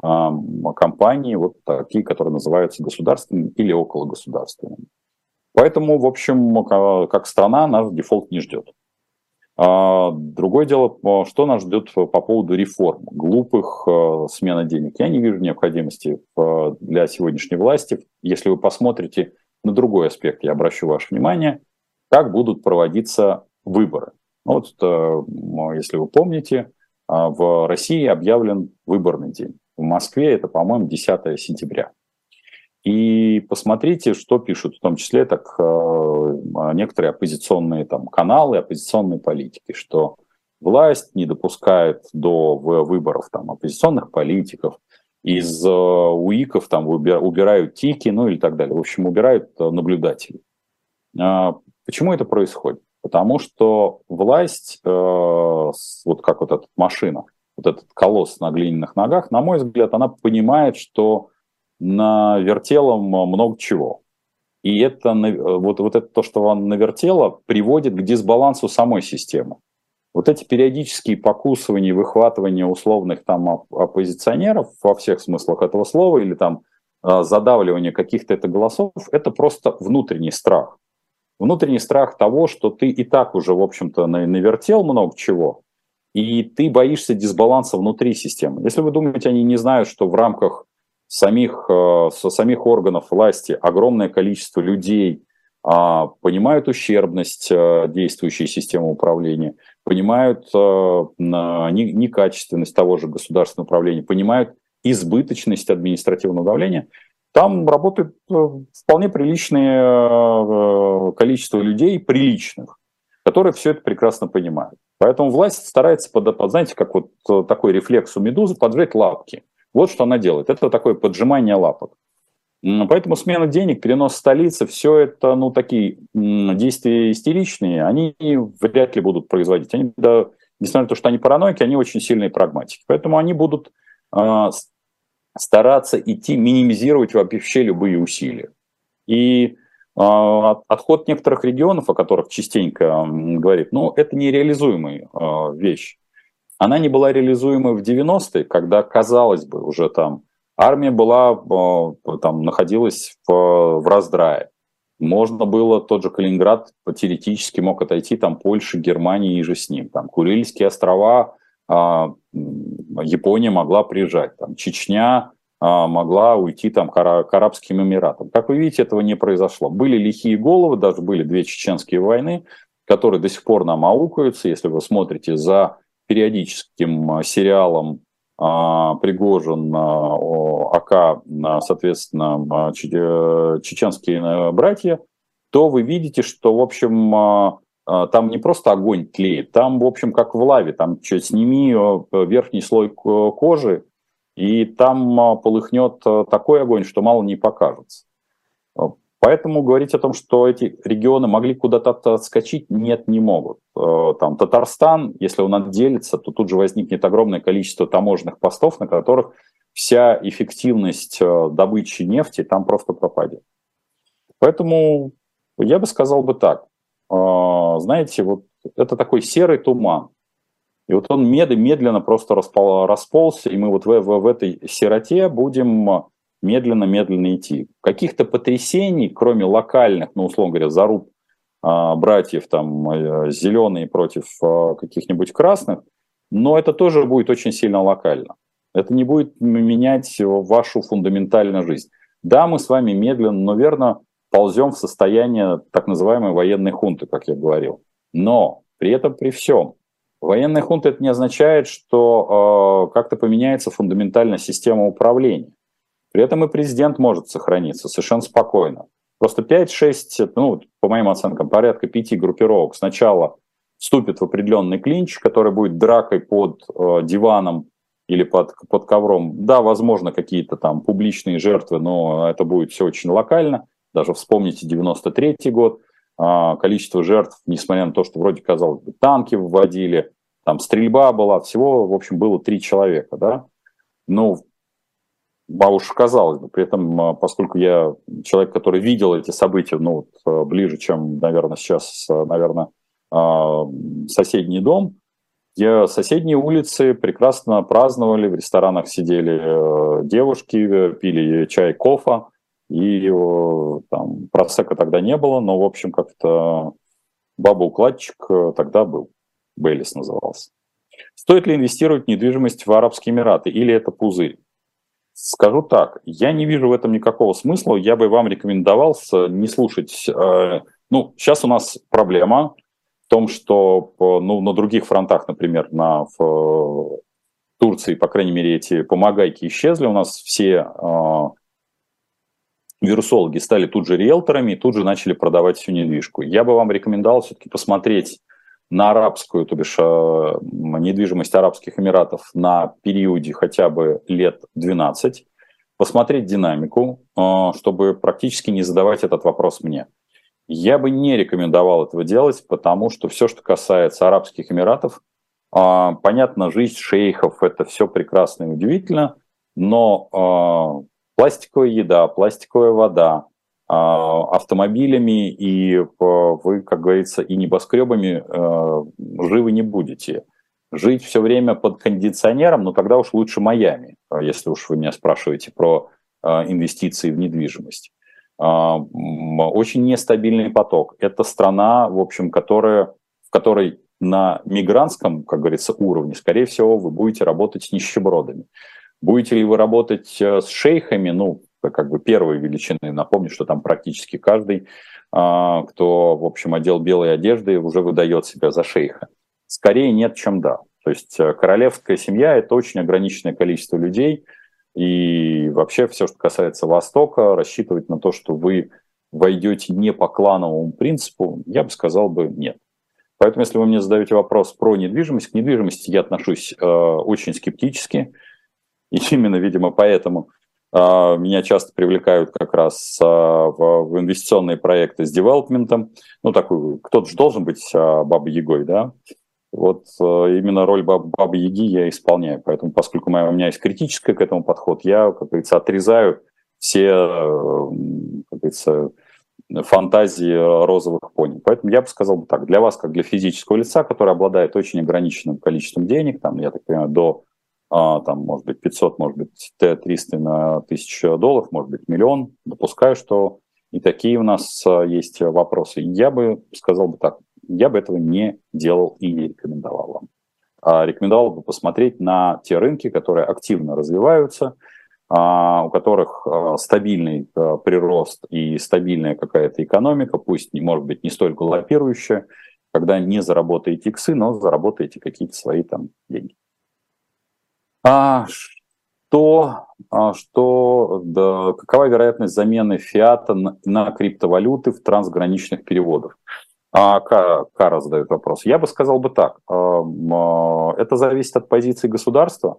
S1: э, компании, вот такие, которые называются государственными или около государственными. Поэтому, в общем, как страна нас дефолт не ждет. А другое дело, что нас ждет по поводу реформ, глупых э, смена денег. Я не вижу необходимости для сегодняшней власти. Если вы посмотрите на другой аспект, я обращу ваше внимание, как будут проводиться выборы. Ну вот, э, если вы помните, а, в России объявлен выборный день. В Москве это, по-моему, 10 сентября. И посмотрите, что пишут, в том числе так э, некоторые оппозиционные там, каналы, оппозиционные политики, что власть не допускает до выборов там, оппозиционных политиков, из э, УИКов там убирают тики, ну или так далее. В общем, убирают наблюдателей. А, почему это происходит? Потому что власть, э, вот как вот эта машина, вот этот колосс на глиняных ногах, на мой взгляд, она понимает, что навертело много чего. И это, вот, вот это то, что он навертело, приводит к дисбалансу самой системы. вот эти периодические покусывания, выхватывания условных там оппозиционеров во всех смыслах этого слова или там а, задавливание каких-то это голосов, это просто внутренний страх. Внутренний страх того, что ты и так уже, в общем-то, навертел много чего, и ты боишься дисбаланса внутри системы. Если вы думаете, они не знают, что в рамках самих, а, со самих органов власти огромное количество людей а, понимают ущербность действующей системы управления, понимают некачественность того же государственного управления, понимают избыточность административного давления, там работает э, вполне приличное э, количество людей, приличных, которые все это прекрасно понимают. Поэтому власть старается, под, знаете, как вот э, такой рефлекс у медузы, поджать лапки. Вот что она делает. Это такое поджимание лапок. Поэтому смена денег, перенос столицы, все это, ну, такие действия истеричные, они вряд ли будут производить. Они, да, несмотря на то, что они параноики, они очень сильные прагматики. Поэтому они будут стараться идти, минимизировать вообще любые усилия. И э, отход некоторых регионов, о которых частенько э, говорит, ну, это нереализуемая э, вещь. Она не была реализуемой в 90-е, когда, казалось бы, уже там армия была, э, там, находилась в, в раздрае. Можно было, тот же Калининград теоретически мог отойти, там, Польша, Германия и же с ним. Там, Курильские острова, а, Япония могла приезжать, там, Чечня а, могла уйти там, к Арабским Эмиратам. Как вы видите, этого не произошло. Были лихие головы, даже были две чеченские войны, которые до сих пор нам аукаются. Если вы смотрите за периодическим а, сериалом Пригожин, АК, соответственно, э, чеченские э, братья, то вы видите, что, в общем, а, там не просто огонь тлеет, там, в общем, как в лаве, там что, сними э, верхний слой кожи, и там а, полыхнет такой огонь, что мало не покажется. Э, поэтому говорить о том, что эти регионы могли куда-то отскочить, нет, не могут. Там Татарстан, если он отделится, то тут же возникнет огромное количество таможенных постов, на которых вся эффективность добычи нефти там просто пропадет. Поэтому я бы сказал бы так. А, знаете, вот это такой серый туман. И вот он медленно просто распол, расползся, и мы вот в, в, в этой сероте будем медленно-медленно идти. Каких-то потрясений, кроме локальных, ну, условно говоря, заруб а, братьев, там, э, зеленые против а, каких-нибудь красных, но это тоже будет очень сильно локально. Это не будет менять вашу фундаментальную жизнь. Да, мы с вами медленно, но верно ползем в состояние так называемой военной хунты, как я говорил. Но при этом, при всем, военная хунта это не означает, что э, как-то поменяется фундаментальная система управления. При этом и президент может сохраниться совершенно спокойно. Просто 5-6, ну, по моим оценкам, порядка 5 группировок сначала вступит в определенный клинч, который будет дракой под э, диваном или под, под ковром. Да, возможно, какие-то там публичные жертвы, но это будет все очень локально. Даже вспомните 93 год, а, количество жертв, несмотря на то, что вроде казалось бы, танки вводили, там стрельба была, всего, в общем, было три человека, да. Ну, а уж казалось бы, при этом, а, поскольку я человек, который видел эти события, ну, вот, а, ближе, чем, наверное, сейчас, наверное, соседний дом, я соседние улицы прекрасно праздновали, в ресторанах сидели э, девушки, пили чай, кофе, и там просека тогда не было, но, в общем, как-то баба-укладчик э, тогда был. Бейлис назывался. Стоит ли инвестировать в недвижимость в Арабские Эмираты или это пузырь? Скажу так, я не вижу в этом никакого смысла. Я бы вам рекомендовал не слушать. Э, ну, сейчас у нас проблема в том, что ну, на других фронтах, например, на, в Турции, по крайней мере, эти помогайки исчезли. У нас все э, вирусологи стали тут же риэлторами и тут же начали продавать всю недвижку. Я бы вам рекомендовал все-таки посмотреть на арабскую, то бишь э, недвижимость Арабских Эмиратов на периоде хотя бы лет 12, посмотреть динамику, э, чтобы практически не задавать этот вопрос мне. Я бы не рекомендовал этого делать, потому что все, что касается Арабских Эмиратов, э, понятно, жизнь шейхов – это все прекрасно и удивительно, но пластиковая еда, пластиковая вода, автомобилями, и вы, как говорится, и небоскребами живы не будете. Жить все время под кондиционером, но тогда уж лучше Майами, если уж вы меня спрашиваете про инвестиции в недвижимость. Очень нестабильный поток. Это страна, в общем, которая, в которой на мигрантском, как говорится, уровне, скорее всего, вы будете работать с нищебродами. Будете ли вы работать э, с шейхами, ну, как бы первой величины, напомню, что там практически каждый, а, кто, в общем, одел белые одежды, уже выдает себя за шейха. Скорее нет, чем да. То есть э, королевская семья – это очень ограниченное количество людей, и вообще все, что касается Востока, рассчитывать на то, что вы войдете не по клановому принципу, я бы сказал бы нет. Поэтому, если вы мне задаете вопрос про недвижимость, к недвижимости я отношусь э, очень скептически. И именно, видимо, поэтому меня часто привлекают как раз э, в, инвестиционные проекты с девелопментом. Ну, такой, кто-то же должен быть э, бабой Егой, да? Вот именно роль баб, бабы Яги я исполняю. Поэтому, поскольку у меня есть критическая к этому подход, я, как говорится, отрезаю все, как говорится, фантазии розовых пони. Поэтому я бы сказал бы так, для вас, как для физического лица, который обладает очень ограниченным количеством денег, там, я так понимаю, до, а, там, может быть, 500, может быть, 300 на 1000 долларов, может быть, миллион, допускаю, что и такие у нас а, есть вопросы. Я бы сказал бы так, я бы этого не делал и не рекомендовал вам. А рекомендовал бы посмотреть на те рынки, которые активно развиваются, а, у которых а, стабильный а, прирост и стабильная какая-то экономика, пусть, может быть, не столь галопирующая, когда не заработаете иксы, но заработаете какие-то свои там деньги. А что, что да, какова вероятность замены фиата на, на криптовалюты в трансграничных переводах? А Кара задает вопрос. Я бы сказал бы так. Это зависит от позиции государства,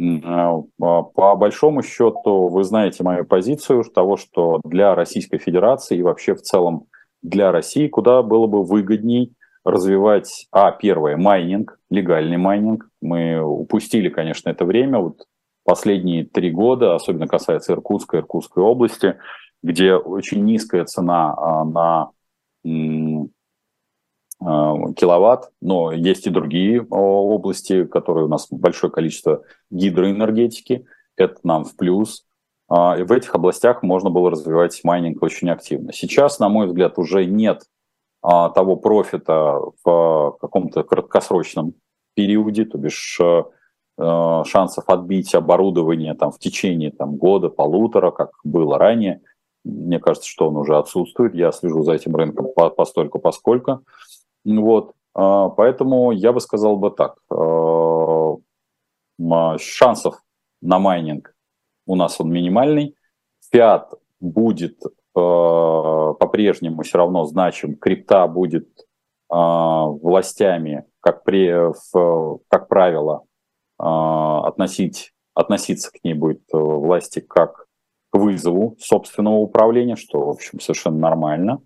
S1: а, а, по большому счету, вы знаете мою позицию того, что для Российской Федерации и вообще в целом для России куда было бы выгодней развивать, а, первое, майнинг, легальный майнинг. Мы упустили, конечно, это время. Вот последние три года, особенно касается Иркутской, Иркутской области, где очень низкая цена а, на Э, киловатт, но есть и другие области, которые у нас большое количество гидроэнергетики, это нам в плюс. А, и в этих областях можно было развивать майнинг очень активно. Сейчас, на мой взгляд, уже нет а, того профита в каком-то краткосрочном периоде, то бишь э, э, шансов отбить оборудование там, в течение там, года, полутора, как было ранее. Мне кажется, что он уже отсутствует. Я слежу за этим рынком постольку, поскольку. Вот, а, поэтому я бы сказал бы так, шансов на майнинг у нас он минимальный, фиат будет по-прежнему все равно значим, крипта будет властями, как, при, как правило, относить, относиться к ней будет власти как к вызову собственного управления, что, в общем, совершенно нормально.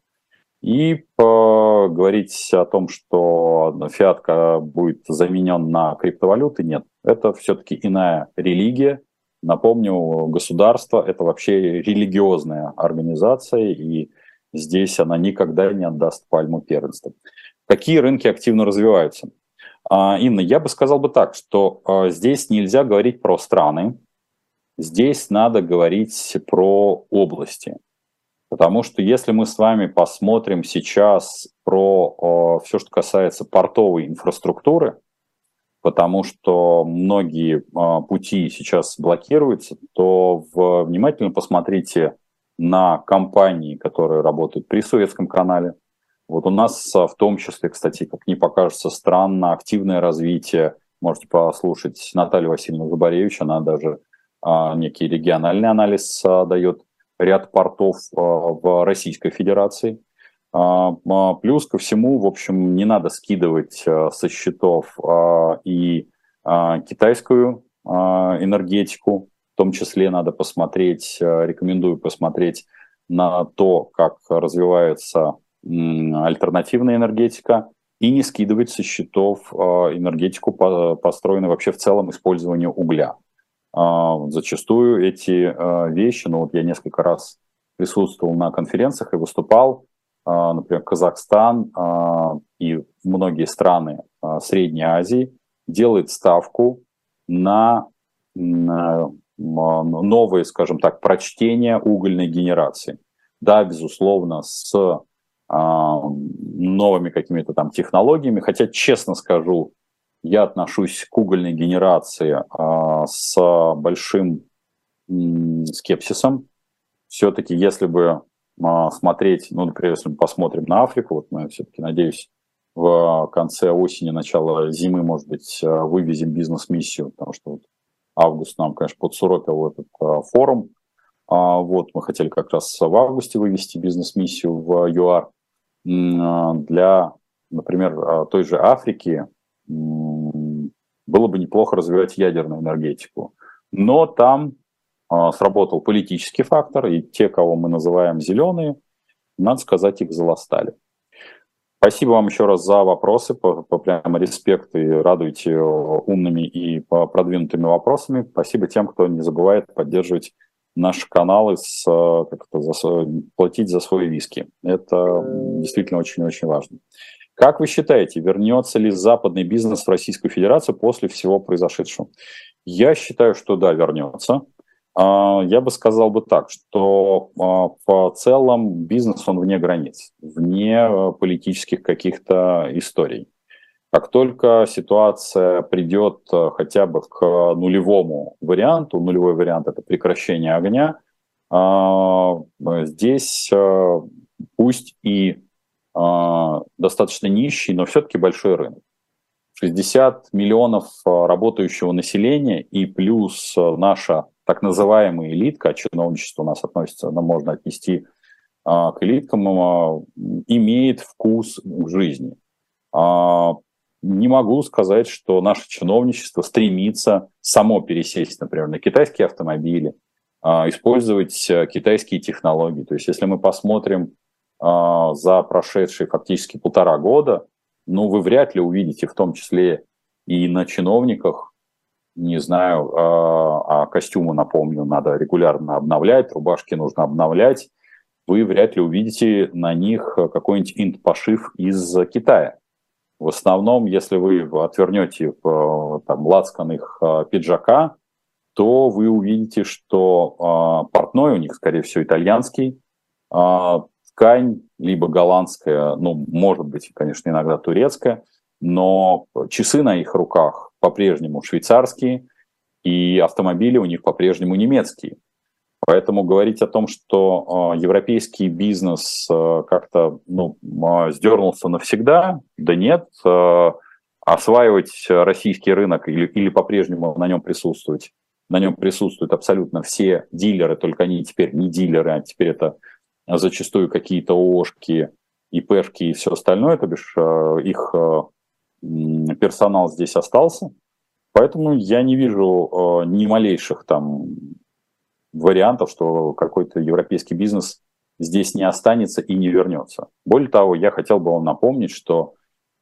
S1: И говорить о том, что фиатка будет заменен на криптовалюты, нет. Это все-таки иная религия. Напомню, государство – это вообще религиозная организация, и здесь она никогда не отдаст пальму первенства. Какие рынки активно развиваются? А, Инна, я бы сказал бы так, что а, здесь нельзя говорить про страны, здесь надо говорить про области. Потому что если мы с вами посмотрим сейчас про все, что касается портовой инфраструктуры, потому что многие а, пути сейчас блокируются, то внимательно посмотрите на компании, которые работают при Советском канале. Вот у нас а, в том числе, кстати, как не покажется странно, активное развитие. Можете послушать Наталью Васильевну Забаревич, она даже а, некий региональный анализ дает ряд портов а, в Российской Федерации. А, а, плюс ко всему, в общем, не надо скидывать со счетов и китайскую энергетику, в том числе надо посмотреть, рекомендую посмотреть на то, как развивается альтернативная энергетика, и не скидывать со счетов энергетику, построенную вообще в целом использованию угля. А, зачастую эти а, вещи, ну вот я несколько раз присутствовал на конференциях и выступал, например, Казахстан и многие страны Средней Азии делает ставку на новые, скажем так, прочтения угольной генерации. Да, безусловно, с новыми какими-то там технологиями, хотя, честно скажу, я отношусь к угольной генерации с большим скепсисом. Все-таки, если бы смотреть, ну, например, если мы посмотрим на Африку, вот мы все-таки, надеюсь, в конце осени, начало зимы, может быть, вывезем бизнес-миссию, потому что вот август нам, конечно, подсуропил этот форум. Вот, мы хотели как раз в августе вывести бизнес-миссию в ЮАР. Для, например, той же Африки было бы неплохо развивать ядерную энергетику. Но там а, сработал политический фактор, и те, кого мы называем зеленые, надо сказать, их заластали. Спасибо вам еще раз за вопросы, по, по прямо респект и радуйте умными и продвинутыми вопросами. Спасибо тем, кто не забывает поддерживать наши каналы, с, как это, за, платить за свои виски. Это действительно очень-очень важно. Как вы считаете, вернется ли западный бизнес в Российскую Федерацию после всего произошедшего? Я считаю, что да, вернется. А, я бы сказал бы так, что а, по целом бизнес, он вне границ, вне э, политических каких-то историй. Как только ситуация придет э, хотя бы к нулевому варианту, нулевой вариант – это прекращение огня, а, здесь э, пусть и достаточно нищий, но все-таки большой рынок. 60 миллионов работающего населения и плюс наша так называемая элитка, а чиновничество у нас относится, но можно отнести а, к элиткам, а, имеет вкус к жизни. Не могу сказать, что наше чиновничество стремится само пересесть, например, на китайские автомобили, а, использовать а, китайские технологии. То есть если мы посмотрим а, за прошедшие фактически полтора года, ну, вы вряд ли увидите в том числе и на чиновниках не знаю, а, а костюмы, напомню, надо регулярно обновлять, рубашки нужно обновлять, вы вряд ли увидите на них какой-нибудь инт-пошив из Китая. В основном, если вы отвернете там, лацкан их а, пиджака, то вы увидите, что э, портной у них, скорее всего, итальянский, э, ткань либо голландская, ну, может быть, конечно, иногда турецкая, но часы на их руках по-прежнему швейцарские, и автомобили у них по-прежнему немецкие. Поэтому говорить о том, что э, европейский бизнес э, как-то ну, э, сдернулся навсегда, да нет. Осваивать российский рынок или, или по-прежнему на нем присутствовать, на нем присутствуют абсолютно все дилеры, только они теперь не дилеры, а теперь это зачастую какие-то ООшки, ИПшки и все остальное, то бишь их персонал здесь остался, поэтому я не вижу ни малейших там вариантов, что какой-то европейский бизнес здесь не останется и не вернется. Более того, я хотел бы вам напомнить, что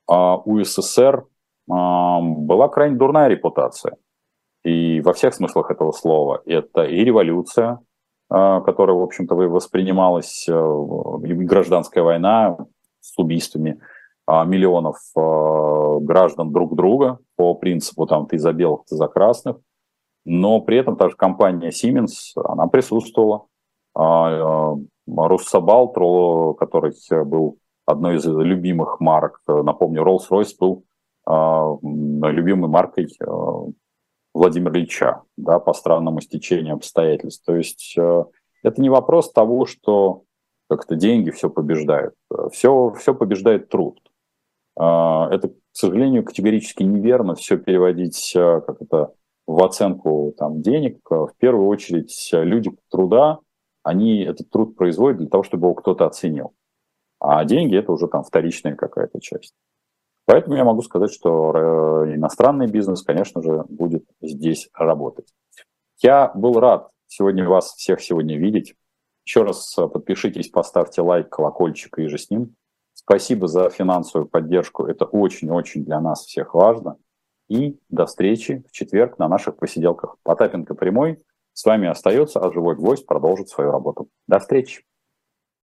S1: э, у СССР э, была крайне дурная репутация. И во всех смыслах этого слова. Это и революция, э, которая, в общем-то, воспринималась, и гражданская война с убийствами, а, миллионов а, граждан друг друга по принципу там ты за белых, ты за красных. Но при этом также компания Siemens, она присутствовала. А, Руссобалт, который был одной из любимых марок, напомню, Rolls-Royce был любимой маркой Владимира Ильича, да, по странному стечению обстоятельств. То есть это не вопрос того, что как-то деньги все побеждают. Все, все побеждает труд. А, это, к сожалению, категорически неверно все переводить а, как это, в оценку там, денег. В первую очередь люди труда, они этот труд производят для того, чтобы его кто-то оценил. А деньги – это уже там вторичная какая-то часть. Поэтому я могу сказать, что э, иностранный бизнес, конечно же, будет здесь работать. Я был рад сегодня вас всех сегодня видеть. Еще раз э, подпишитесь, поставьте лайк, колокольчик и же с ним. Спасибо за финансовую поддержку. Это очень-очень для нас всех важно. И до встречи в четверг на наших посиделках. Потапенко прямой. С вами остается, а живой гвоздь продолжит свою работу. До встречи.